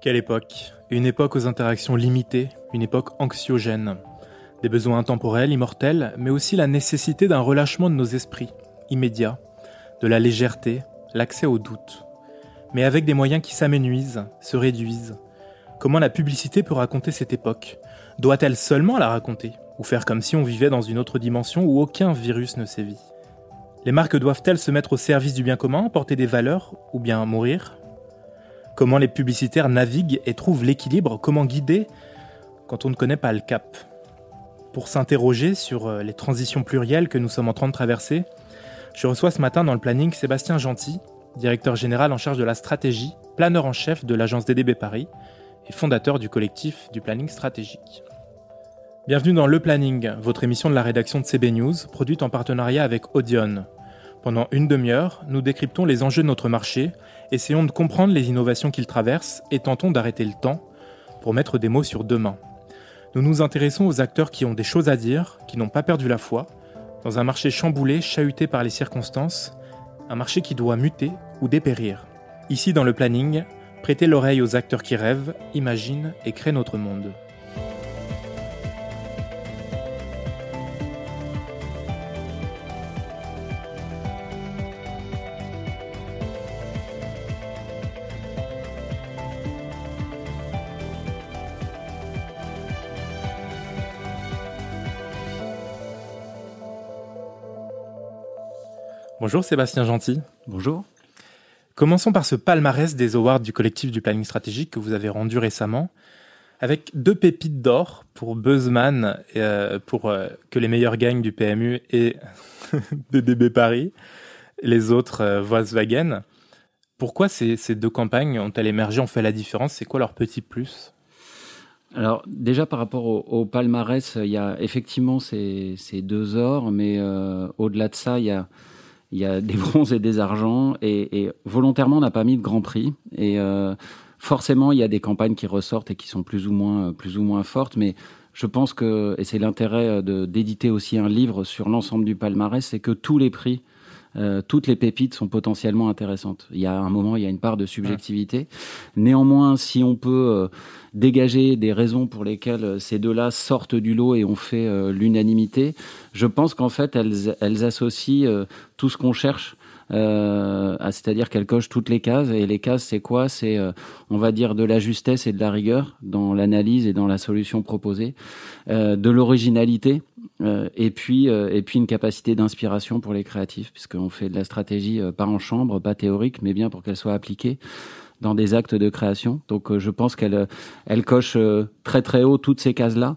Quelle époque? Une époque aux interactions limitées, une époque anxiogène. Des besoins intemporels, immortels, mais aussi la nécessité d'un relâchement de nos esprits, immédiat, de la légèreté, l'accès au doute. Mais avec des moyens qui s'amenuisent, se réduisent. Comment la publicité peut raconter cette époque? Doit-elle seulement la raconter Ou faire comme si on vivait dans une autre dimension où aucun virus ne sévit? Les marques doivent-elles se mettre au service du bien commun, porter des valeurs, ou bien mourir? Comment les publicitaires naviguent et trouvent l'équilibre Comment guider quand on ne connaît pas le cap Pour s'interroger sur euh, les transitions plurielles que nous sommes en train de traverser, je reçois ce matin dans le planning Sébastien Gentil, directeur général en charge de la stratégie, planeur en chef de l'agence DDB Paris et fondateur du collectif du planning stratégique. Bienvenue dans Le Planning, votre émission de la rédaction de CB News, produite en partenariat avec Audion. Pendant une demi-heure, nous décryptons les enjeux de notre marché essayons de comprendre les innovations qu'il traverse et tentons d'arrêter le temps pour mettre des mots sur demain. Nous nous intéressons aux acteurs qui ont des choses à dire, qui n'ont pas perdu la foi, dans un marché chamboulé, chahuté par les circonstances, un marché qui doit muter ou dépérir. Ici dans le planning, prêtez l'oreille aux acteurs qui rêvent, imaginent et créent notre monde. Bonjour Sébastien Gentil. Bonjour. Commençons par ce palmarès des awards du collectif du planning stratégique que vous avez rendu récemment, avec deux pépites d'or pour Buzzman, euh, pour euh, que les meilleurs gagnent du PMU et DB Paris, et les autres euh, Volkswagen. Pourquoi ces, deux campagnes ont-elles émergé, ont fait la différence? C'est quoi leur petit plus? Alors déjà par rapport au, palmarès, il y a effectivement ces, ces deux ors, mais au-delà de ça, il y a il y a des bronzes et des argents, et, volontairement, on n'a pas mis de grand prix. Et euh, forcément, il y a des campagnes qui ressortent et qui sont plus ou moins, plus ou moins fortes, mais je pense que, et c'est l'intérêt d'éditer aussi un livre sur l'ensemble du palmarès, c'est que tous les prix euh, toutes les pépites sont potentiellement intéressantes. Il y a un moment, il y a une part de subjectivité. Néanmoins, si on peut euh, dégager des raisons pour lesquelles euh, ces deux-là sortent du lot et ont fait l'unanimité, je pense qu'en fait, elles, elles associent tout ce qu'on cherche euh, c'est-à-dire qu'elle coche toutes les cases. Et les cases, c'est quoi? C'est, euh, on va dire, de la justesse et de la rigueur dans l'analyse et dans la solution proposée, euh, de l'originalité, euh, et puis et puis une capacité d'inspiration pour les créatifs, puisqu'on fait de la stratégie pas en chambre, pas théorique, mais bien pour qu'elle soit appliquée dans des actes de création. Donc euh, je pense qu'elle euh, elle coche euh, très très haut toutes ces cases-là,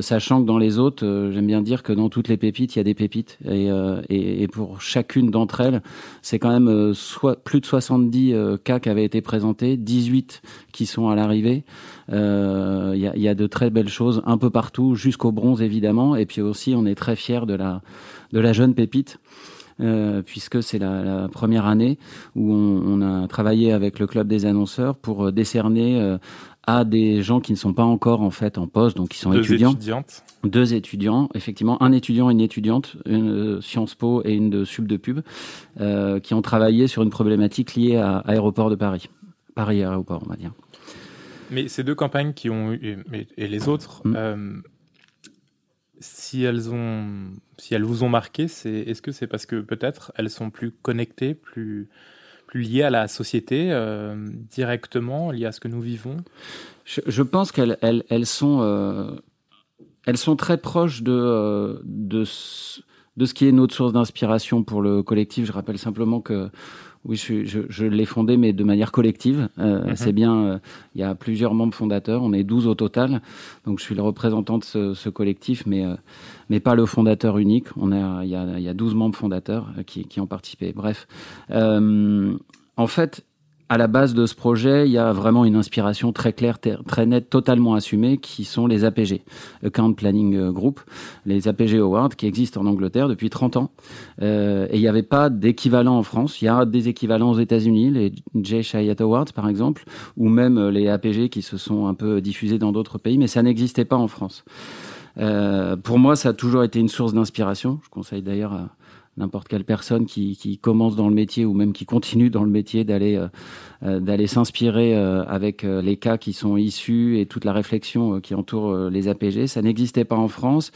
sachant que dans les autres, j'aime bien dire que dans toutes les pépites, il y a des pépites. Et, et, et pour chacune d'entre elles, c'est quand même soit, plus de 70 cas qui avaient été présentés, 18 qui sont à l'arrivée. Il y, a, y a de très belles choses un peu partout, jusqu'au bronze évidemment. Et puis aussi, on est très fiers de la, de la jeune pépite. Euh, puisque c'est la, la, première année où on, on, a travaillé avec le club des annonceurs pour euh, décerner euh, à des gens qui ne sont pas encore en fait en poste, donc qui sont deux étudiants. Étudiantes. Deux étudiants, effectivement, un étudiant et une étudiante, une de Sciences Po et une de Sub de Pub, euh, qui ont travaillé sur une problématique liée à Aéroport de Paris, Paris Aéroport, on va dire. Mais ces deux campagnes qui ont eu, et les autres, mmh. euh, si elles ont, si elles vous ont marqué, c'est, est-ce que c'est parce que peut-être elles sont plus connectées, plus, plus liées à la société euh, directement, liées à ce que nous vivons? Je, pense qu'elles elles, elles sont, euh, elles sont très proches de, euh, de, de ce qui est notre source d'inspiration pour le collectif. Je rappelle simplement que oui, je, je, je l'ai fondé, mais de manière collective. Euh, mm-hmm. C'est bien, euh, il y a plusieurs membres fondateurs, on est 12 au total. Donc je suis le représentant de ce, ce collectif, mais, euh, mais pas le fondateur unique. On a, il, y a, il y a 12 membres fondateurs qui, qui ont participé. Bref. En fait, à la base de ce projet, il y a vraiment une inspiration très claire, très nette, totalement assumée, qui sont les APG, Account Planning euh, Group, les APG Awards, qui existent en Angleterre depuis 30 ans. Euh, et il n'y avait pas d'équivalent en France. Il y a des équivalents aux États-Unis, les Jay Hyatt Awards, par exemple, ou même euh, les APG qui se sont un peu diffusés dans d'autres pays, mais ça n'existait pas en France. Pour moi, ça a toujours été une source d'inspiration. Je conseille d'ailleurs à n'importe quelle personne qui, commence dans le métier ou même qui continue dans le métier d'aller euh, d'aller s'inspirer avec les cas qui sont issus et toute la réflexion qui entoure les APG. Ça n'existait pas en France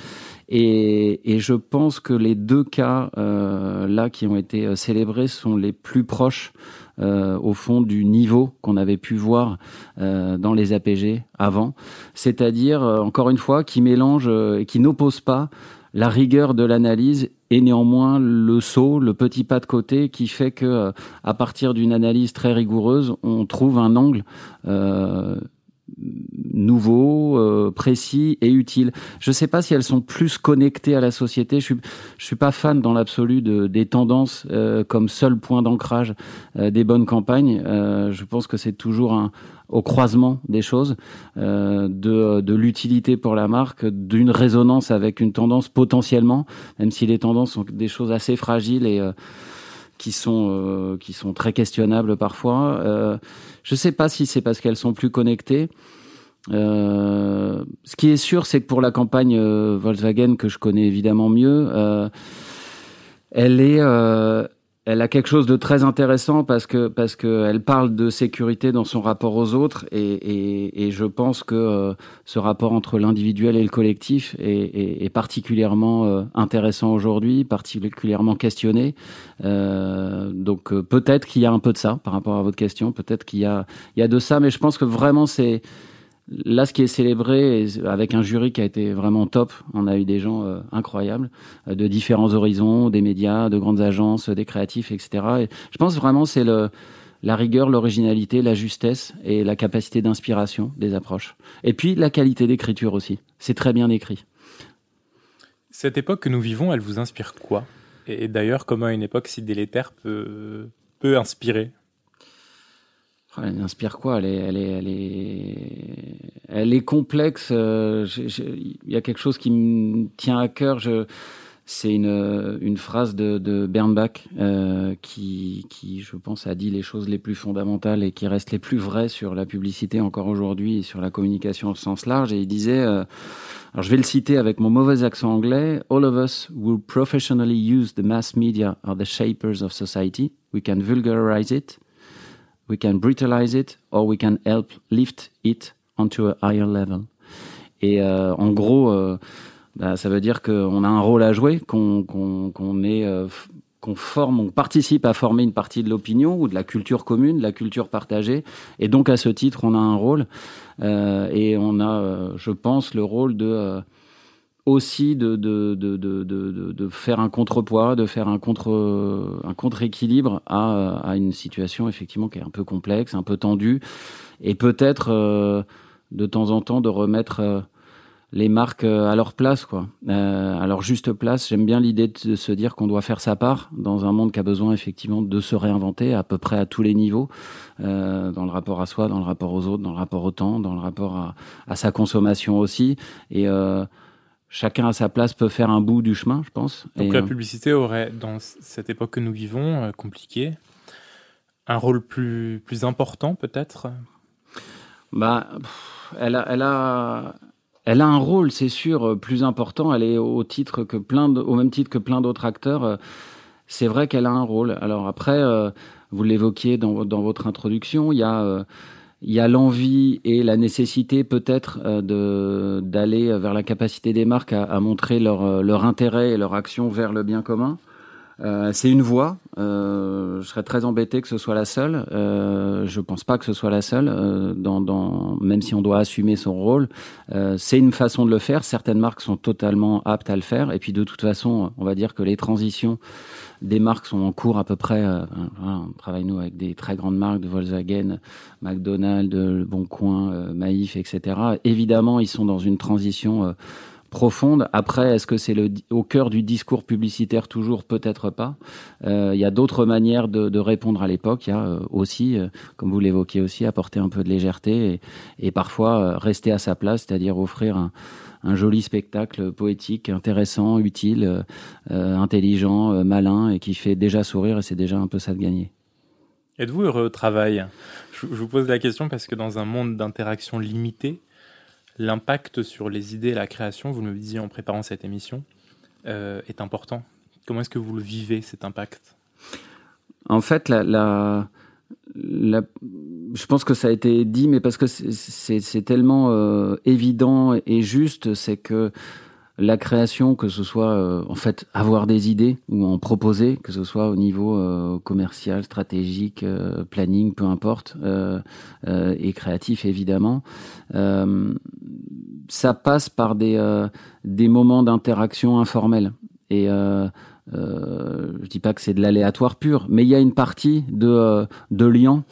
et, et, je pense que les deux cas là qui ont été célébrés sont les plus proches euh, au fond du niveau qu'on avait pu voir euh, dans les APG avant, c'est-à-dire euh, encore une fois qui mélange et qui n'oppose pas la rigueur de l'analyse et néanmoins le saut, le petit pas de côté qui fait que à partir d'une analyse très rigoureuse, on trouve un angle nouveau, euh, précis et utile. Je ne sais pas si elles sont plus connectées à la société. Je suis, je suis pas fan dans l'absolu de, des tendances euh, comme seul point d'ancrage euh, des bonnes campagnes. je pense que c'est toujours un, au croisement des choses, de, de l'utilité pour la marque, d'une résonance avec une tendance potentiellement, même si les tendances sont des choses assez fragiles et qui sont euh, qui sont très questionnables parfois. Euh, je sais pas si c'est parce qu'elles sont plus connectées. Euh, ce qui est sûr, c'est que pour la campagne Volkswagen que je connais évidemment mieux, elle est elle a quelque chose de très intéressant parce que parce que elle parle de sécurité dans son rapport aux autres et, et, et je pense que euh, ce rapport entre l'individuel et le collectif est, est, est particulièrement euh, intéressant aujourd'hui, particulièrement questionné. Euh, donc euh, peut-être qu'il y a un peu de ça par rapport à votre question, peut-être qu'il y a il y a de ça, mais je pense que vraiment c'est Là, ce qui est célébré, avec un jury qui a été vraiment top, on a eu des gens euh, incroyables, euh, de différents horizons, des médias, de grandes agences, des créatifs, etc. Et je pense vraiment c'est la rigueur, l'originalité, la justesse et la capacité d'inspiration des approches. Et puis la qualité d'écriture aussi. C'est très bien écrit. Cette époque que nous vivons, elle vous inspire quoi? Et d'ailleurs, comment une époque si délétère peut, peut inspirer elle inspire quoi? Elle est, elle est, elle est, elle est complexe. Euh, il y a quelque chose qui me tient à cœur. C'est une, phrase de, Bernbach euh, qui, qui, je pense, a dit les choses les plus fondamentales et qui restent les plus vraies sur la publicité encore aujourd'hui et sur la communication au sens large. Et il disait, euh, alors je vais le citer avec mon mauvais accent anglais, All of us who professionally use the mass media are the shapers of society. We can vulgarize it, we can brutalize it, or we can help lift it onto a higher level. Et euh, en gros, euh, bah, ça veut dire qu'on a un rôle à jouer, qu'on qu'on est euh, qu'on forme, on participe à former une partie de l'opinion ou de la culture commune, de la culture partagée. Et donc à ce titre, on a un rôle euh, et on a, euh, je pense, le rôle de aussi de, de, de, de, faire un contrepoids, de faire un contre un contre-équilibre à, à une situation effectivement qui est un peu complexe, un peu tendue, et peut-être euh, de temps en temps de remettre euh, les marques euh, à leur place, quoi, à leur juste place. J'aime bien l'idée de se dire qu'on doit faire sa part dans un monde qui a besoin effectivement de se réinventer à peu près à tous les niveaux, dans le rapport à soi, dans le rapport aux autres, dans le rapport au temps, dans le rapport à, à sa consommation aussi, et chacun à sa place peut faire un bout du chemin, je pense. Donc la euh, publicité aurait, dans cette époque que nous vivons, euh, compliquée, un rôle plus, plus important peut-être? Bah, elle a, elle a, elle a un rôle, c'est sûr, euh, plus important. Elle est au titre que plein, au même titre que plein d'autres acteurs. C'est vrai qu'elle a un rôle. Alors après, vous l'évoquiez dans, dans votre introduction, il y a il y a l'envie et la nécessité peut-être euh, de d'aller vers la capacité des marques à, à, montrer leur, euh, leur intérêt et leur action vers le bien commun. Euh, c'est une voie. Euh, je serais très embêté que ce soit la seule. Euh, je pense pas que ce soit la seule. Euh, même si on doit assumer son rôle, c'est une façon de le faire. Certaines marques sont totalement aptes à le faire. Et puis de toute façon, on va dire que les transitions des marques sont en cours à peu près. On travaille nous avec des très grandes marques de Volkswagen, McDonald's, Le Bon Maïf, etc. Évidemment, ils sont dans une transition profonde. Après, est-ce que c'est au cœur du discours publicitaire toujours? Peut-être pas. Il y a d'autres manières de, répondre à l'époque. Il y a aussi, comme vous l'évoquiez aussi, apporter un peu de légèreté et, parfois rester à sa place, c'est-à-dire offrir un, joli spectacle poétique, intéressant, utile, euh, euh, intelligent, euh, malin et qui fait déjà sourire et c'est déjà un peu ça de gagner. Êtes-vous heureux au travail? Je, vous pose la question parce que dans un monde d'interaction limitée, l'impact sur les idées et la création, vous me disiez en préparant cette émission, est important. Comment est-ce que vous le vivez, cet impact? En fait, je pense que ça a été dit, mais parce que c'est tellement euh, évident et juste, c'est que la création, que ce soit euh, en fait avoir des idées ou en proposer, que ce soit au niveau euh, commercial, stratégique, planning, peu importe, et créatif évidemment, ça passe par des des moments d'interaction informels et euh, je dis pas que c'est de l'aléatoire pur, mais il y a une partie de, euh, de lien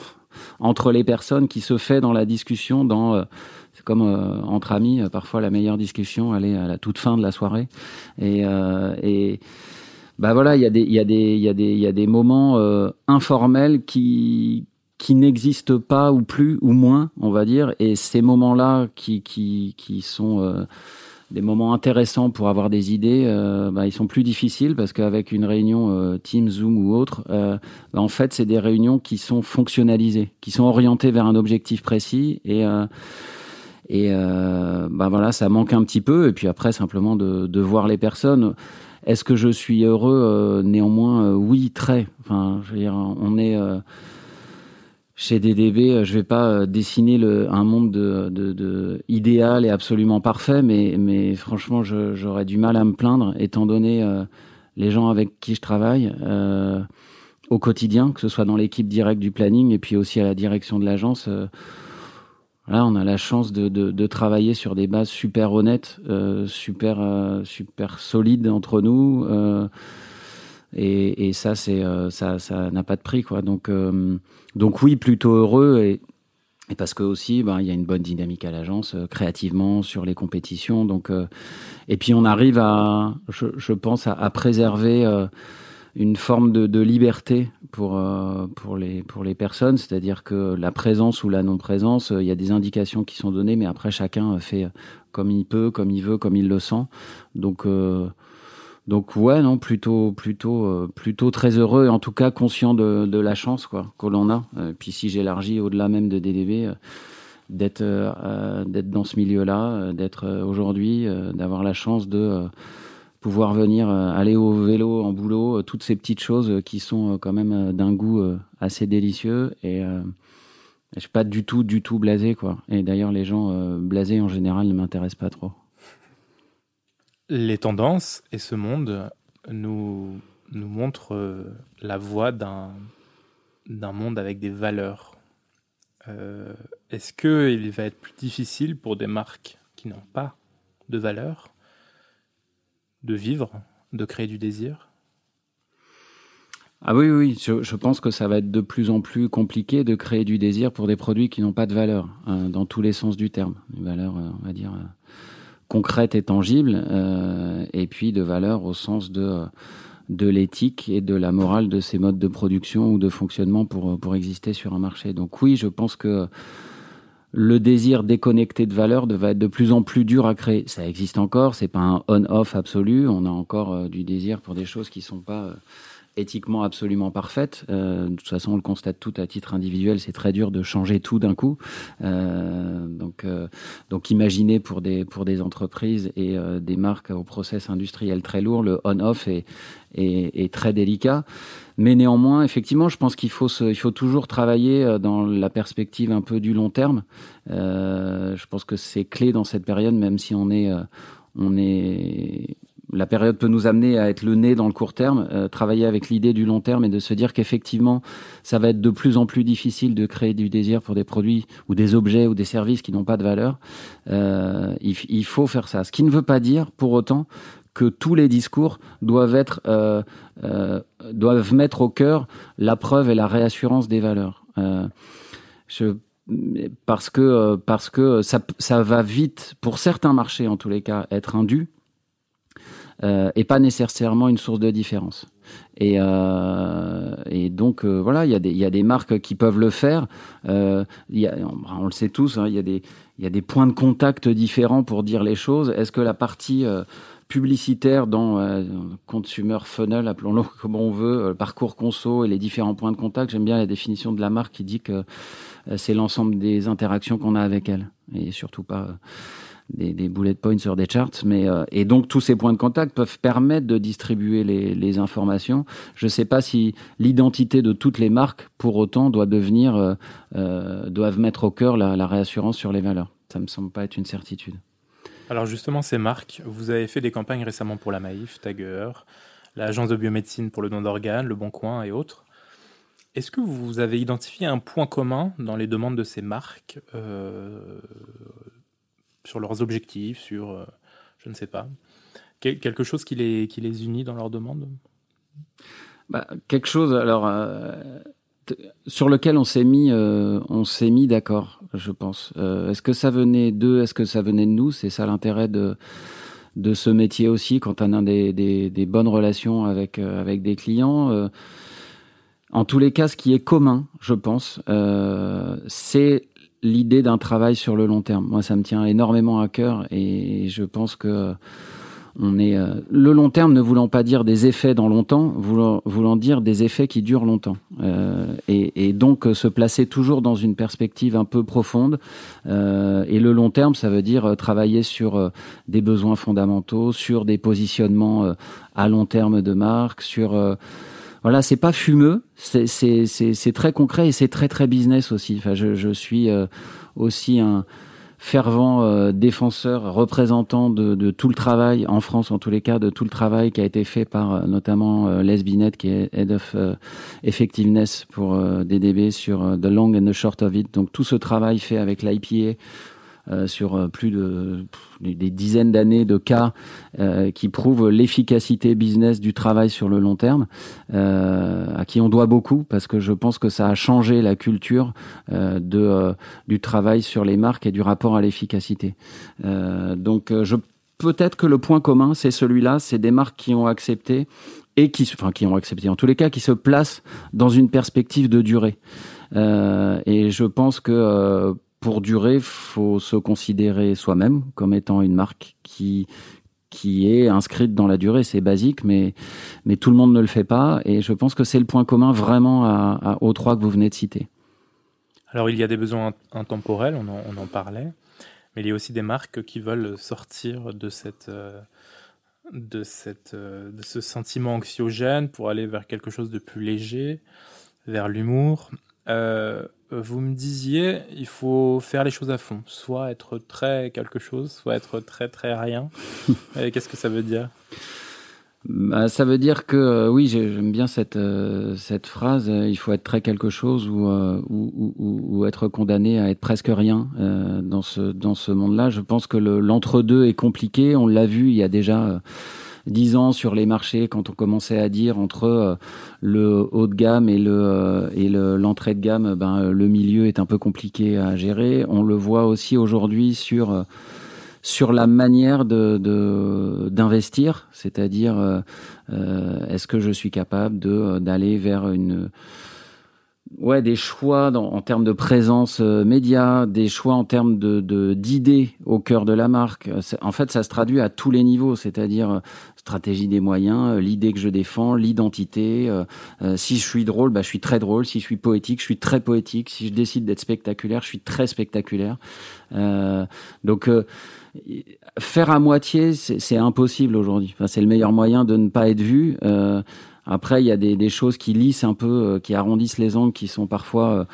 entre les personnes qui se fait dans la discussion, dans euh, c'est comme euh, entre amis, parfois la meilleure discussion, elle est à la toute fin de la soirée. Et, et bah voilà, il y a des, il y a des, il y a des, il y a des moments informels qui qui n'existent pas ou plus ou moins, on va dire. Et ces moments-là qui qui qui sont des moments intéressants pour avoir des idées, euh, bah, ils sont plus difficiles parce qu'avec une réunion euh, Teams, Zoom ou autre, euh, bah, en fait, c'est des réunions qui sont fonctionnalisées, qui sont orientées vers un objectif précis et et bah voilà, ça manque un petit peu. Et puis après, simplement de, de voir les personnes. Est-ce que je suis heureux Néanmoins, oui, très. Enfin, je veux dire, on est chez DDB, euh, je vais pas euh, dessiner le, un monde de, de, idéal et absolument parfait, mais, mais franchement, j'aurais du mal à me plaindre, étant donné euh, les gens avec qui je travaille euh, au quotidien, que ce soit dans l'équipe directe du planning et puis aussi à la direction de l'agence. Euh, là, on a la chance de, travailler sur des bases super honnêtes, super, super solides entre nous. Et, et, ça, ça, n'a pas de prix, quoi. Donc donc oui, plutôt heureux et, parce que aussi, ben, il y a une bonne dynamique à l'agence, euh, créativement sur les compétitions. Donc, euh, et puis on arrive à, je, pense, à, préserver euh, une forme de, de liberté pour pour les pour les personnes, c'est-à-dire que la présence ou la non-présence, il y a des indications qui sont données, mais après chacun fait comme il peut, comme il veut, comme il le sent. Donc donc ouais, non, plutôt, plutôt, euh, plutôt très heureux et en tout cas conscient de, de la chance quoi que l'on a. Euh, puis si j'élargis au-delà même de DDB, euh, d'être d'être dans ce milieu-là, d'être aujourd'hui, d'avoir la chance de pouvoir venir aller au vélo en boulot, toutes ces petites choses qui sont quand même d'un goût assez délicieux et je suis pas du tout, du tout blasé quoi. Et d'ailleurs les gens blasés en général ne m'intéressent pas trop. Les tendances et ce monde nous, nous montrent euh, la voie d'un, monde avec des valeurs. Euh, est-ce qu'il va être plus difficile pour des marques qui n'ont pas de valeurs de vivre, de créer du désir? Ah oui, oui, je, pense que ça va être de plus en plus compliqué de créer du désir pour des produits qui n'ont pas de valeur, hein, dans tous les sens du terme. Une valeur, euh, on va dire, concrète et tangible, euh, et puis de valeur au sens de de l'éthique et de la morale de ces modes de production ou de fonctionnement pour pour exister sur un marché. Donc oui, je pense que le désir déconnecté de valeur va être de plus en plus dur à créer. Ça existe encore, c'est pas un on-off absolu. On a encore euh, du désir pour des choses qui sont pas euh, éthiquement absolument parfaite. Euh, de toute façon, on le constate tout à titre individuel, c'est très dur de changer tout d'un coup. Euh, donc, euh, donc, imaginez pour des pour des entreprises et euh, des marques au process industriel très lourd, le on/off est, est, est très délicat. Mais néanmoins, effectivement, je pense qu'il faut il faut toujours travailler euh, dans la perspective un peu du long terme. Euh, je pense que c'est clé dans cette période, même si on est on est la période peut nous amener à être le nez dans le court terme, euh, travailler avec l'idée du long terme et de se dire qu'effectivement, ça va être de plus en plus difficile de créer du désir pour des produits ou des objets ou des services qui n'ont pas de valeur. Euh, il, il, faut faire ça. Ce qui ne veut pas dire, pour autant, que tous les discours doivent être euh, euh doivent mettre au cœur la preuve et la réassurance des valeurs. Euh, je parce que parce que ça, ça va vite pour certains marchés en tous les cas être indu euh, et pas nécessairement une source de différence. Et, euh, donc euh, voilà, il y, a des, marques qui peuvent le faire. Euh, on, le sait tous, hein, il y, a des, points de contact différents pour dire les choses. Est-ce que la partie euh, publicitaire dans euh, consumer funnel, appelons-le comme on veut, le parcours conso et les différents points de contact, j'aime bien la définition de la marque qui dit que c'est l'ensemble des interactions qu'on a avec elle et surtout pas des, des bullet points sur des charts. Mais et donc tous ces points de contact peuvent permettre de distribuer les, informations. Je ne sais pas si l'identité de toutes les marques, pour autant, doit devenir doivent mettre au cœur la, réassurance sur les valeurs. Ça me semble pas être une certitude. Alors justement, ces marques, vous avez fait des campagnes récemment pour la Maïf, Tagger, l'agence de biomédecine pour le don d'organes, Le Bon Coin et autres. Est-ce que vous avez identifié un point commun dans les demandes de ces marques euh, sur leurs objectifs, sur, euh, je ne sais pas, quelque chose qui les, qui les unit dans leurs demandes bah, Quelque chose, alors, euh, sur lequel on s'est mis, on s'est mis d'accord, je pense. est-ce que ça venait d'eux Est-ce que ça venait de nous? C'est ça l'intérêt de de ce métier aussi quand on a des, des, bonnes relations avec, euh, avec des clients. Euh, en tous les cas, ce qui est commun, je pense, euh, c'est l'idée d'un travail sur le long terme. Moi, ça me tient énormément à cœur et je pense que on est euh, le long terme ne voulant pas dire des effets dans longtemps, voulant, voulant dire des effets qui durent longtemps. Euh, et, donc euh, se placer toujours dans une perspective un peu profonde. Et le long terme, ça veut dire travailler sur des besoins fondamentaux, sur des positionnements à long terme de marque, sur voilà, c'est pas fumeux, c'est très concret et c'est très très business aussi. Enfin, je, je suis aussi un fervent euh, défenseur, représentant de, tout le travail, en France en tous les cas, de tout le travail qui a été fait par euh, notamment euh, qui est Head of Effectiveness pour DDB sur The Long and the Short of It. Donc tout ce travail fait avec l'IPA euh, sur euh, plus de des dizaines d'années de cas euh, qui prouvent l'efficacité business du travail sur le long terme, à qui on doit beaucoup parce que je pense que ça a changé la culture de du travail sur les marques et du rapport à l'efficacité. donc je peut-être que le point commun, c'est celui-là, c'est des marques qui ont accepté et qui, enfin, qui ont accepté, en tous les cas, qui se placent dans une perspective de durée. Euh, et je pense que euh, pour durer, faut se considérer soi-même comme étant une marque qui qui est inscrite dans la durée. C'est basique, mais mais tout le monde ne le fait pas. Et je pense que c'est le point commun vraiment à, aux trois que vous venez de citer. Alors il y a des besoins intemporels, on en, parlait, mais il y a aussi des marques qui veulent sortir de cette euh, de cette euh, de ce sentiment anxiogène pour aller vers quelque chose de plus léger, vers l'humour. Euh, vous me disiez, il faut faire les choses à fond, soit être très quelque chose, soit être très très rien. Qu'est-ce que ça veut dire? Bah, ça veut dire que euh, oui, j'aime bien cette euh, cette phrase. il faut être très quelque chose ou, ou, ou, ou, être condamné à être presque rien dans ce dans ce monde-là. Je pense que l'entre-deux est compliqué. On l'a vu. Il y a déjà dix ans sur les marchés quand on commençait à dire entre euh, le haut de gamme et le euh, et l'entrée de gamme, ben le milieu est un peu compliqué à gérer. On le voit aussi aujourd'hui sur euh, sur la manière de d'investir, c'est-à-dire est-ce que je suis capable de d'aller vers une ouais des choix dans, en termes de présence média, des choix en termes de d'idées au cœur de la marque. En fait, ça se traduit à tous les niveaux, c'est-à-dire stratégie des moyens, euh, l'idée que je défends, l'identité. Euh, euh, si je suis drôle, bah, je suis très drôle. Si je suis poétique, je suis très poétique. Si je décide d'être spectaculaire, je suis très spectaculaire. donc faire à moitié, c'est impossible aujourd'hui. Enfin, c'est le meilleur moyen de ne pas être vu. Après, il y a des, choses qui lissent un peu, qui arrondissent les angles, qui sont parfois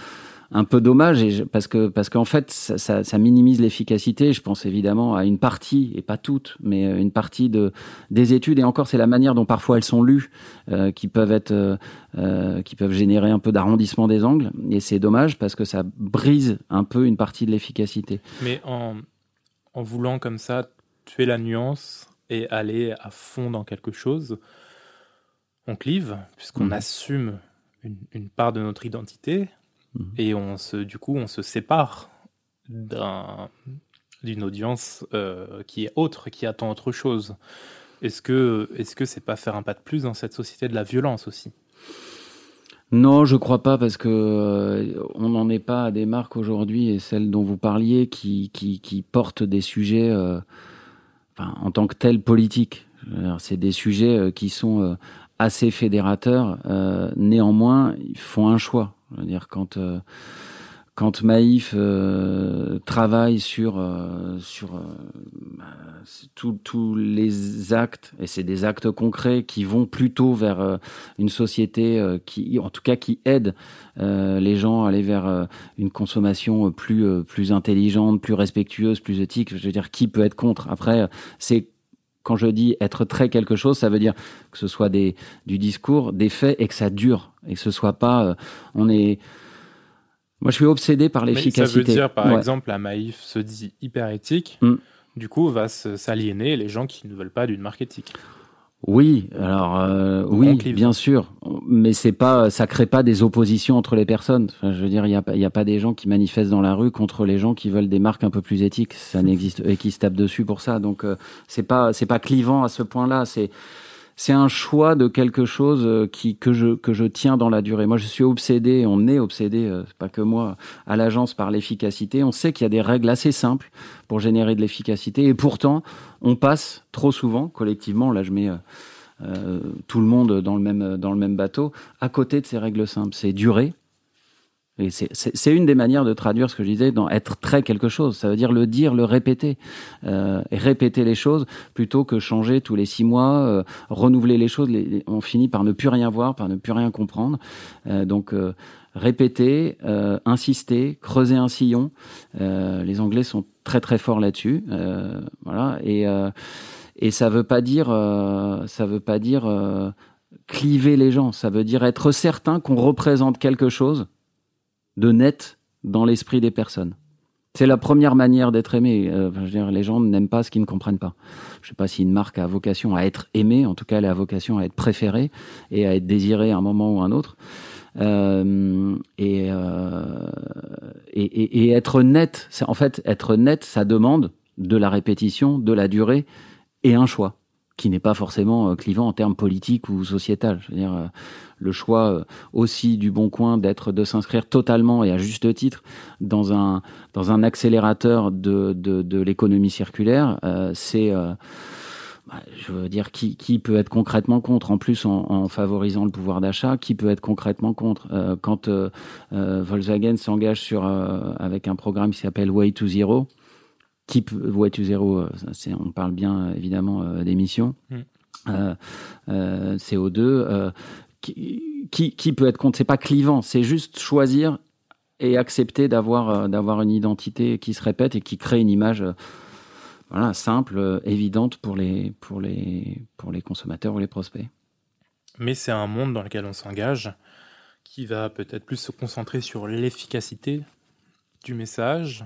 un peu dommage et parce que parce qu'en fait ça, minimise l'efficacité. Je pense évidemment à une partie et pas toute, mais euh, une partie de des études et encore c'est la manière dont parfois elles sont lues euh, qui peuvent être euh, euh, qui peuvent générer un peu d'arrondissement des angles et c'est dommage parce que ça brise un peu une partie de l'efficacité. Mais en voulant comme ça tuer la nuance et aller à fond dans quelque chose, on clive puisqu'on mmh. assume une, une part de notre identité Mhm. Et on se, du coup, on se sépare d'une audience euh, qui est autre, qui attend autre chose. Est-ce que est-ce que c'est pas faire un pas de plus dans cette société de la violence aussi? Non, je crois pas parce que euh, on n'en est pas à des marques aujourd'hui et celles dont vous parliez qui qui, qui portent des sujets euh, enfin, en tant que tels politiques. C'est des sujets qui sont assez fédérateurs. néanmoins, ils font un choix. Je veux dire, quand, euh, quand Maïf euh, travaille sur euh, sur bah, tous les actes et c'est des actes concrets qui vont plutôt vers une société qui en tout cas qui aide les gens à aller vers une consommation plus plus intelligente, plus respectueuse, plus éthique. Je veux dire, qui peut être contre? Après, c'est quand je dis être très quelque chose, ça veut dire que ce soit des, du discours, des faits et que ça dure et que ce soit pas, euh, on est, moi je suis obsédé par l'efficacité. Ça veut dire par exemple la Maïf se dit hyper éthique, mm. du coup va s'aliéner les gens qui ne veulent pas d'une marque éthique. Oui, alors euh, oui, bien sûr, mais c'est pas, ça crée pas des oppositions entre les personnes. je veux dire, il y a, y a pas des gens qui manifestent dans la rue contre les gens qui veulent des marques un peu plus éthiques. Ça n'existe et qui se tapent dessus pour ça. Donc euh, c'est pas, c'est pas clivant à ce point-là. C'est c'est un choix de quelque chose euh, qui que je que je tiens dans la durée. Moi, je suis obsédé, on est obsédé, euh, pas que moi, à l'agence par l'efficacité. On sait qu'il y a des règles assez simples pour générer de l'efficacité, et pourtant, on passe trop souvent collectivement. Là, je mets euh, tout le monde dans le même dans le même bateau à côté de ces règles simples. C'est durer, et c'est une des manières de traduire ce que je disais dans être très quelque chose. Ça veut dire le dire, le répéter, euh, et répéter les choses plutôt que changer tous les six mois, euh, renouveler les choses. on finit par ne plus rien voir, par ne plus rien comprendre. Euh, donc euh, répéter, euh, insister, creuser un sillon. les Anglais sont très très forts là-dessus. voilà. Et et ça veut pas dire ça veut pas dire cliver les gens. Ça veut dire être certain qu'on représente quelque chose de net dans l'esprit des personnes. C'est la première manière d'être aimé. Euh, je veux dire, les gens n'aiment pas ce qu'ils ne comprennent pas. Je ne sais pas si une marque a vocation à être aimée, en tout cas, elle a vocation à être préférée et à être désirée à un moment ou à un autre. Euh, et, euh, et, et, et, être net, en fait être net, ça demande de la répétition, de la durée et un choix qui n'est pas forcément euh, clivant en termes politiques ou sociétal. Je veux dire, euh, le choix euh, aussi du bon coin d'être de s'inscrire totalement et à juste titre dans un dans un accélérateur de de, l'économie circulaire, c'est bah, je veux dire, qui, qui peut être concrètement contre En plus, en favorisant le pouvoir d'achat, qui peut être concrètement contre Quand Volkswagen s'engage sur avec un programme qui s'appelle Way to Zero, type Way to Zero, on parle bien évidemment d'émissions. Mm. CO2, qui, qui, peut être contre C'est pas clivant, c'est juste choisir et accepter d'avoir euh, d'avoir une identité qui se répète et qui crée une image euh, voilà, simple, euh, évidente pour les, pour, les, pour les consommateurs ou les prospects. Mais c'est un monde dans lequel on s'engage qui va peut-être plus se concentrer sur l'efficacité du message,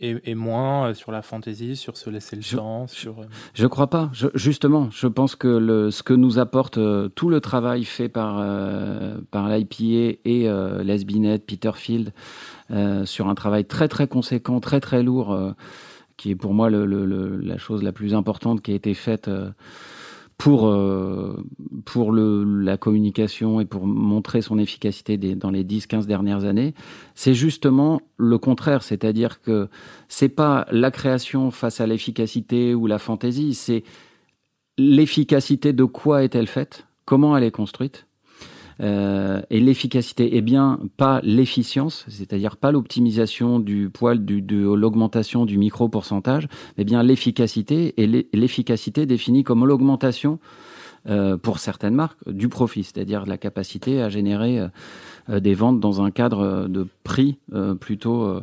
et, moins euh, sur la fantaisie, sur se laisser le temps, sur. Euh, je crois pas. justement, je pense que le, ce que nous apporte euh, tout le travail fait par par l'IPA et Lesbinet, Peterfield, sur un travail très très conséquent, très très lourd, qui est pour moi le, le, la chose la plus importante qui a été faite pour euh, pour le, la communication et pour montrer son efficacité des, dans les 10-15 dernières années, c'est justement le contraire, c'est-à-dire que c'est pas la création face à l'efficacité ou la fantaisie, c'est l'efficacité de quoi est-elle faite, comment elle est construite, euh, et l'efficacité, est bien, pas l'efficience, c'est-à-dire pas l'optimisation du poil, du, de l'augmentation du micro pourcentage, mais bien l'efficacité et l'efficacité définie comme l'augmentation euh, pour certaines marques du profit, c'est-à-dire la capacité à générer euh, des ventes dans un cadre de prix euh, plutôt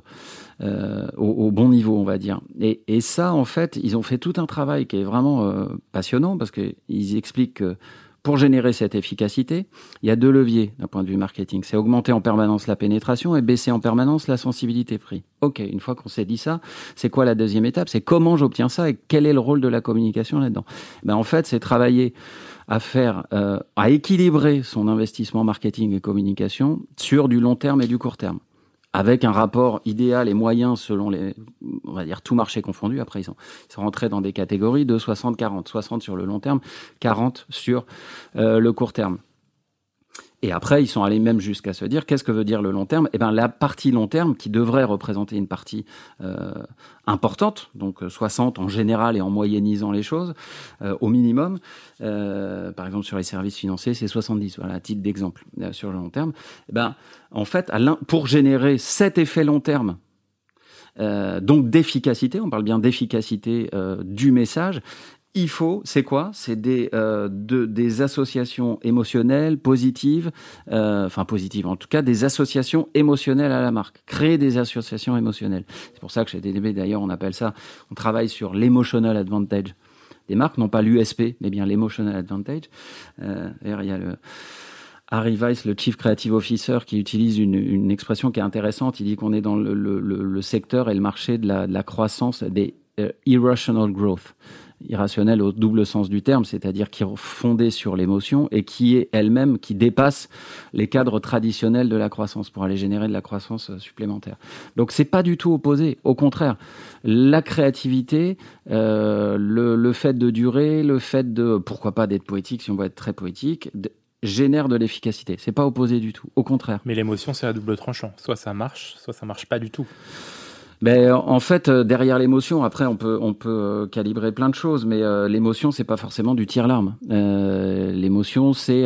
euh, au, au, bon niveau, on va dire. Et, et, ça, en fait, ils ont fait tout un travail qui est vraiment passionnant parce qu'ils expliquent que pour générer cette efficacité, il y a deux leviers d'un point de vue marketing. C'est augmenter en permanence la pénétration et baisser en permanence la sensibilité prix. OK, une fois qu'on s'est dit ça, c'est quoi la deuxième étape? C'est comment j'obtiens ça et quel est le rôle de la communication là-dedans? Ben, En fait, c'est travailler à faire, euh, à équilibrer son investissement marketing et communication sur du long terme et du court terme avec un rapport idéal et moyen selon les, on va dire, tout marché confondu. Après, ils sont, ils sont rentrés dans des catégories de 60-40. 60 sur le long terme, 40 sur euh, le court terme. Et après, ils sont allés même jusqu'à se dire qu'est-ce que veut dire le long terme? Eh ben, la partie long terme, qui devrait représenter une partie euh, importante, donc 60 en général et en moyennisant les choses, euh, au minimum. Euh, par exemple, sur les services financiers, c'est 70. Voilà, à titre d'exemple euh, sur le long terme. Eh ben, en fait, pour générer cet effet long terme euh, donc d'efficacité, on parle bien d'efficacité euh, du message, il faut, c'est quoi? C'est des, euh, des associations émotionnelles positives, euh, enfin positives en tout cas, des associations émotionnelles à la marque. Créer des associations émotionnelles. C'est pour ça que chez DDB d'ailleurs on appelle ça, on travaille sur l'emotional advantage des marques, non pas l'USP, mais bien l'emotional advantage. Euh, il y a le Harry Weiss, le Chief Creative Officer, qui utilise une, expression qui est intéressante. Il dit qu'on est dans le, le, secteur et le marché de la, de la croissance des irrational growth irrationnelle au double sens du terme, c'est-à-dire qui est fondée sur l'émotion et qui est elle-même, qui dépasse les cadres traditionnels de la croissance pour aller générer de la croissance euh, supplémentaire. Donc c'est pas du tout opposé, au contraire. La créativité, euh, le, le, fait de durer, le fait de, pourquoi pas d'être poétique si on veut être très poétique, génère de l'efficacité. C'est pas opposé du tout, au contraire. Mais l'émotion, c'est à double tranchant. Soit ça marche, soit ça marche pas du tout. Ben, en fait, euh, derrière l'émotion, après, on peut, on peut euh, calibrer plein de choses, mais euh, l'émotion, c'est pas forcément du tir-larme. Euh, l'émotion, c'est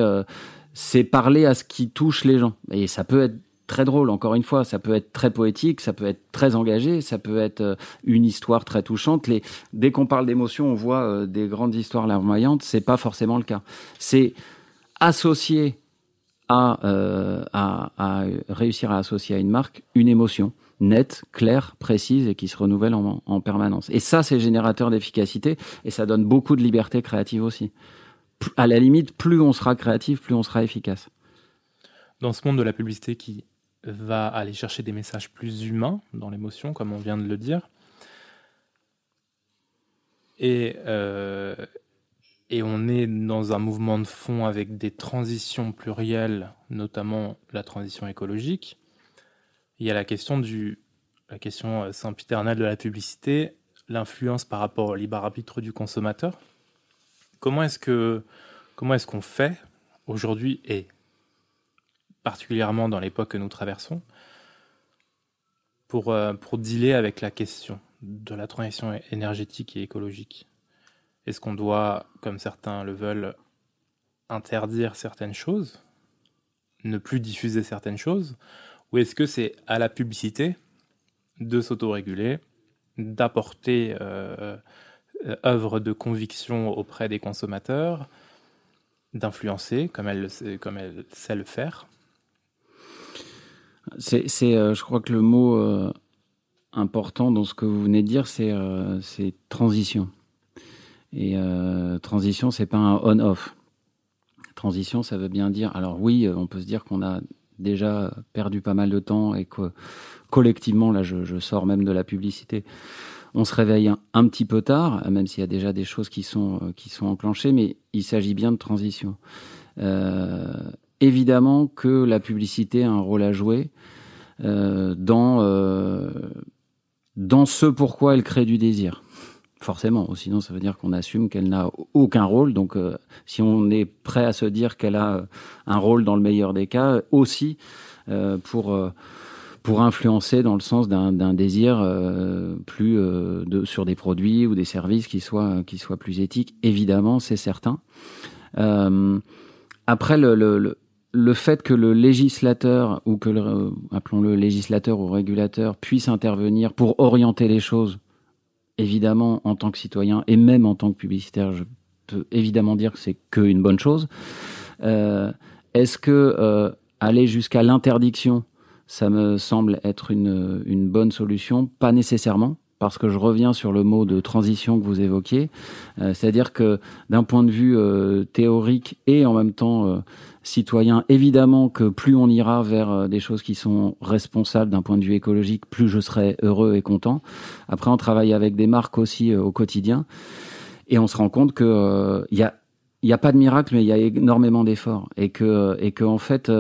c'est parler à ce qui touche les gens. Et ça peut être très drôle, encore une fois, ça peut être très poétique, ça peut être très engagé, ça peut être une histoire très touchante. Les, dès qu'on parle d'émotion, on voit des grandes histoires larmoyantes, c'est pas forcément le cas. C'est associer à, à, à réussir à associer à une marque une émotion nette, claire, précise et qui se renouvelle en, en permanence. Et ça, c'est générateur d'efficacité et ça donne beaucoup de liberté créative aussi. À la limite, plus on sera créatif, plus on sera efficace. Dans ce monde de la publicité qui va aller chercher des messages plus humains dans l'émotion, comme on vient de le dire, et, euh, et on est dans un mouvement de fond avec des transitions plurielles, notamment la transition écologique, il y a la question du la question euh, de la publicité, l'influence par rapport au libre arbitre du consommateur. Comment est-ce que comment est-ce qu'on fait aujourd'hui et particulièrement dans l'époque que nous traversons pour euh, pour dealer avec la question de la transition énergétique et écologique? Est-ce qu'on doit, comme certains le veulent, interdire certaines choses, ne plus diffuser certaines choses ou est-ce que c'est à la publicité de s'autoréguler, d'apporter euh, euh, œuvre de conviction auprès des consommateurs, d'influencer comme elle, sait le faire? C'est, euh, je crois que le mot important dans ce que vous venez de dire, c'est, c'est transition. Et transition, c'est pas un on-off. Transition, ça veut bien dire. Alors oui, on peut se dire qu'on a déjà perdu pas mal de temps et que collectivement, là je, sors même de la publicité, on se réveille un, petit peu tard, même s'il y a déjà des choses qui sont, euh, enclenchées, mais il s'agit bien de transition. Euh, évidemment que la publicité a un rôle à jouer euh, dans ce pourquoi elle crée du désir forcément. Sinon, ça veut dire qu'on assume qu'elle n'a aucun rôle. Donc, euh, si on est prêt à se dire qu'elle a euh, un rôle dans le meilleur des cas, aussi euh, pour euh, pour influencer dans le sens d'un désir plus sur des produits ou des services qui soient plus éthiques. Évidemment, c'est certain. après, le, fait que le législateur ou que le, appelons-le législateur ou régulateur puisse intervenir pour orienter les choses évidemment, en tant que citoyen et même en tant que publicitaire, je peux évidemment dire que c'est qu'une bonne chose. Euh, Est-ce que euh, aller jusqu'à l'interdiction, ça me semble être une, une bonne solution? Pas nécessairement parce que je reviens sur le mot de transition que vous évoquiez, euh, c'est-à-dire que d'un point de vue euh, théorique et en même temps euh, citoyen, évidemment que plus on ira vers des choses qui sont responsables d'un point de vue écologique, plus je serai heureux et content. Après, on travaille avec des marques aussi au quotidien. Et on se rend compte que euh, il y a il y a pas de miracle, mais il y a énormément d'efforts. Et que et que en fait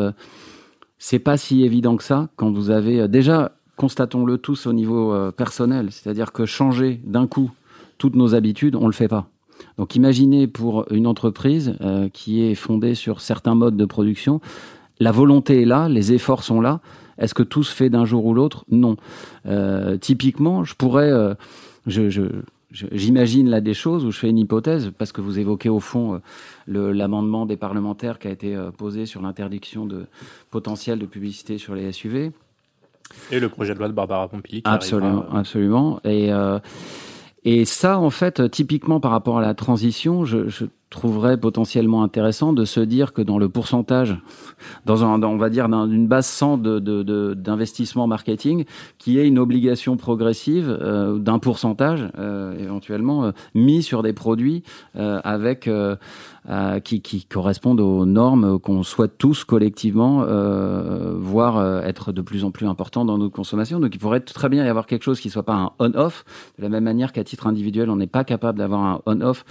c'est pas si évident que ça quand vous avez déjà constatons-le tous au niveau euh, personnel, c'est-à-dire que changer d'un coup toutes nos habitudes, on le fait pas. Donc imaginez pour une entreprise euh, qui est fondée sur certains modes de production, la volonté est là, les efforts sont là. Est-ce que tout se fait d'un jour ou l'autre? Non. Euh, typiquement, je pourrais, j'imagine là des choses où je fais une hypothèse parce que vous évoquez au fond l'amendement des parlementaires qui a été posé sur l'interdiction de potentielle de publicité sur les SUV. Et le projet de loi de Barbara Pompili. Absolument, arrivera. absolument. Et euh, et ça, en fait, typiquement par rapport à la transition, je, je trouverais potentiellement intéressant de se dire que dans le pourcentage, dans, un, on va dire d'une base 100 d'investissement marketing, qui est une obligation progressive euh, d'un pourcentage euh, éventuellement euh, mis sur des produits avec qui, qui, correspondent aux normes qu'on souhaite tous collectivement voir être de plus en plus important dans notre consommation. Donc il pourrait très bien y avoir quelque chose qui soit pas un on-off, de la même manière qu'à titre individuel, on n'est pas capable d'avoir un on-off,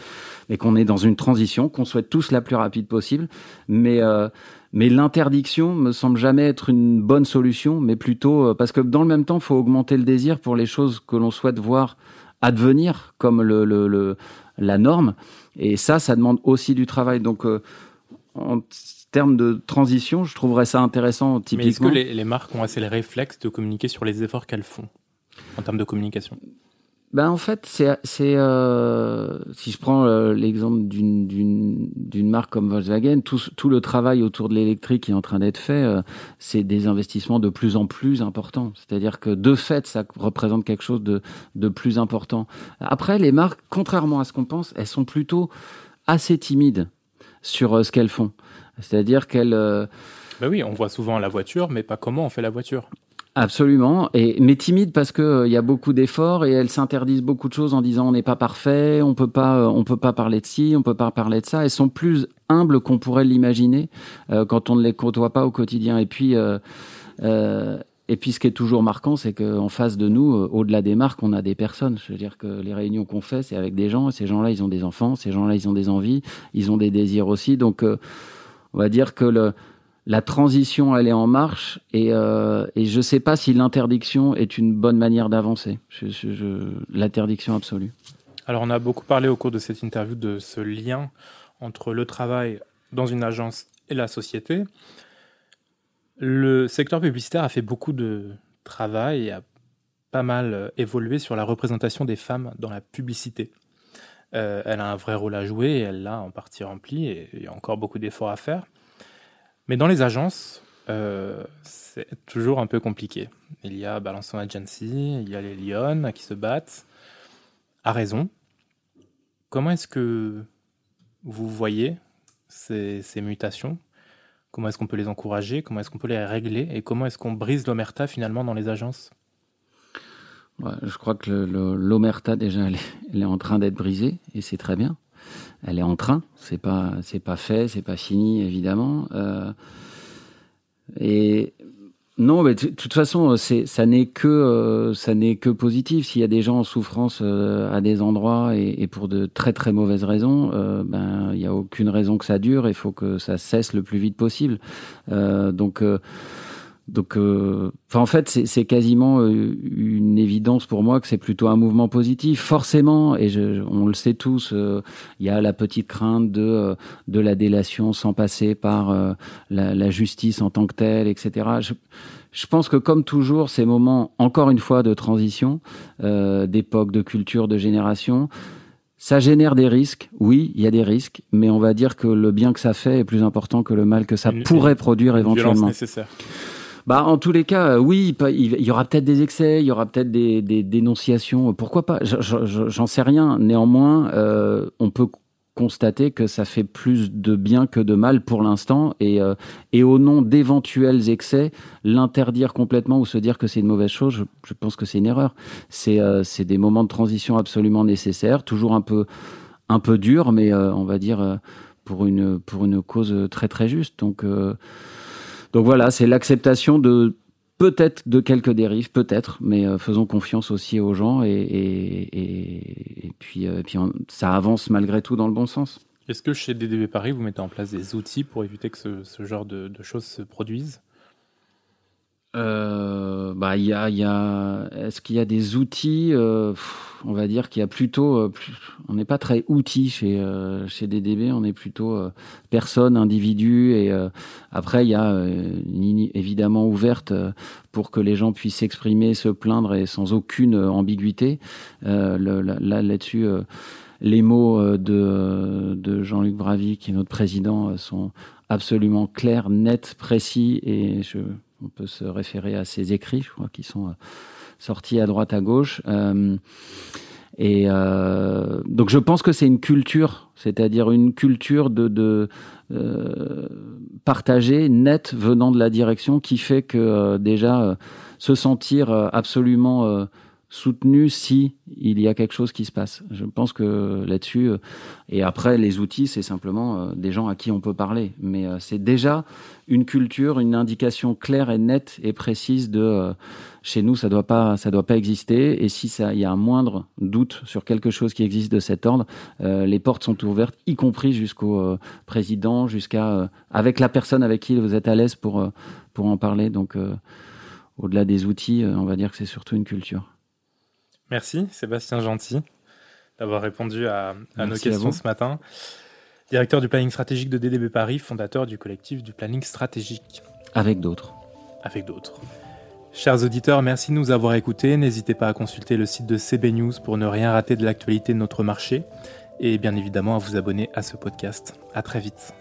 mais qu'on est dans une transition, qu'on souhaite tous la plus rapide possible. Mais euh, mais l'interdiction me semble jamais être une bonne solution, mais plutôt euh, parce que dans le même temps, il faut augmenter le désir pour les choses que l'on souhaite voir advenir, comme le, le, le, la norme. Et ça, ça demande aussi du travail. Donc, euh, en termes de transition, je trouverais ça intéressant. Typiquement. Mais est-ce que les, les marques ont assez les réflexes de communiquer sur les efforts qu'elles font en termes de communication? Ben en fait, c'est, euh, si je prends euh, l'exemple d'une marque comme Volkswagen, tout, tout le travail autour de l'électrique qui est en train d'être fait, euh, c'est des investissements de plus en plus importants. C'est-à-dire que de fait, ça représente quelque chose de, de plus important. Après, les marques, contrairement à ce qu'on pense, elles sont plutôt assez timides sur euh, ce qu'elles font. C'est-à-dire qu'elles... Ben oui, on voit souvent la voiture, mais pas comment on fait la voiture. Absolument, et mais timide parce que il euh, y a beaucoup d'efforts et elles s'interdisent beaucoup de choses en disant on n'est pas parfait, on peut pas, euh, on peut pas parler de ci, on peut pas parler de ça. Elles sont plus humbles qu'on pourrait l'imaginer euh, quand on ne les côtoie pas au quotidien. Et puis euh, et puis ce qui est toujours marquant, c'est qu'en face de nous, au-delà des marques, on a des personnes. Je veux dire que les réunions qu'on fait, c'est avec des gens. Et ces gens-là, ils ont des enfants. Ces gens-là, ils ont des envies. Ils ont des désirs aussi. Donc, on va dire que le la transition, elle est en marche et, euh, je ne sais pas si l'interdiction est une bonne manière d'avancer. L'interdiction absolue. Alors, on a beaucoup parlé au cours de cette interview de ce lien entre le travail dans une agence et la société. Le secteur publicitaire a fait beaucoup de travail et a pas mal évolué sur la représentation des femmes dans la publicité. Euh, elle a un vrai rôle à jouer et elle l'a en partie rempli et il y a encore beaucoup d'efforts à faire. Mais dans les agences, euh, c'est toujours un peu compliqué. Il y a Balançon Agency, il y a les Lyon qui se battent, à raison. Comment est-ce que vous voyez ces, mutations? Comment est-ce qu'on peut les encourager? Comment est-ce qu'on peut les régler? Et comment est-ce qu'on brise l'omerta finalement dans les agences? Je crois que l'omerta, déjà, elle est en train d'être brisée, et c'est très bien elle est en train. C'est pas, c'est pas fait, c'est pas fini évidemment. Euh, et non, mais de toute façon, ça n'est que, euh, ça n'est que positif. S'il y a des gens en souffrance euh, à des endroits et, pour de très très mauvaises raisons, ben il y a aucune raison que ça dure. Il faut que ça cesse le plus vite possible. Donc donc, euh, en fait, c'est quasiment euh, une évidence pour moi que c'est plutôt un mouvement positif. Forcément, et je, on le sait tous, euh, il y a la petite crainte de euh, de la délation sans passer par euh, la, la, justice en tant que telle, etc. Je, je pense que comme toujours, ces moments, encore une fois, de transition, euh, d'époque, de culture, de génération, ça génère des risques, oui, il y a des risques, mais on va dire que le bien que ça fait est plus important que le mal que ça une, pourrait produire éventuellement. nécessaire. Bah, en tous les cas, oui, il y aura peut-être des excès, il y aura peut-être des, dénonciations. Pourquoi pas J'en sais rien. Néanmoins, euh, on peut constater que ça fait plus de bien que de mal pour l'instant et, euh, au nom d'éventuels excès, l'interdire complètement ou se dire que c'est une mauvaise chose, je, pense que c'est une erreur. C'est euh, des moments de transition absolument nécessaires, toujours un peu un dur, mais euh, on va dire pour une cause très très juste. Donc voilà, c'est l'acceptation de peut-être de quelques dérives, peut-être, mais euh, faisons confiance aussi aux gens et, puis, euh, ça avance malgré tout dans le bon sens. Est-ce que chez DDB Paris, vous mettez en place des outils pour éviter que ce, genre de, choses se produisent? Euh, bah, y a, y a, est-ce qu'il y a des outils euh, On va dire qu'il y a plutôt, euh, on n'est pas très outils chez chez DDB, on est plutôt personne, individu, et après il y a évidemment ouverte pour que les gens puissent s'exprimer, se plaindre et sans aucune ambiguïté. Là là-dessus. les mots de, de Jean-Luc Bravy, qui est notre président, sont absolument clairs, nets, précis, et je, on peut se référer à ses écrits, je crois, qui sont euh, sortis à droite à gauche. Euh, et euh, donc je pense que c'est une culture, c'est-à-dire une culture de, de partagée, nette, venant de la direction, qui fait que déjà se sentir absolument soutenu si il y a quelque chose qui se passe. Je pense que là-dessus, euh, et après les outils, c'est simplement euh, des gens à qui on peut parler. Mais euh, c'est déjà une culture, une indication claire et nette et précise de chez nous, ça doit pas, ça doit pas exister. Et si ça, il y a un moindre doute sur quelque chose qui existe de cet ordre, les portes sont ouvertes, y compris jusqu'au président, jusqu'à avec la personne avec qui vous êtes à l'aise pour pour en parler. Donc au-delà des outils, on va dire que c'est surtout une culture. Merci Sébastien Gentil d'avoir répondu à, nos questions ce matin. Directeur du planning stratégique de DDB Paris, fondateur du collectif du planning stratégique. Avec d'autres. Avec d'autres. Chers auditeurs, merci de nous avoir écoutés. N'hésitez pas à consulter le site de CB News pour ne rien rater de l'actualité de notre marché et bien évidemment à vous abonner à ce podcast. À très vite.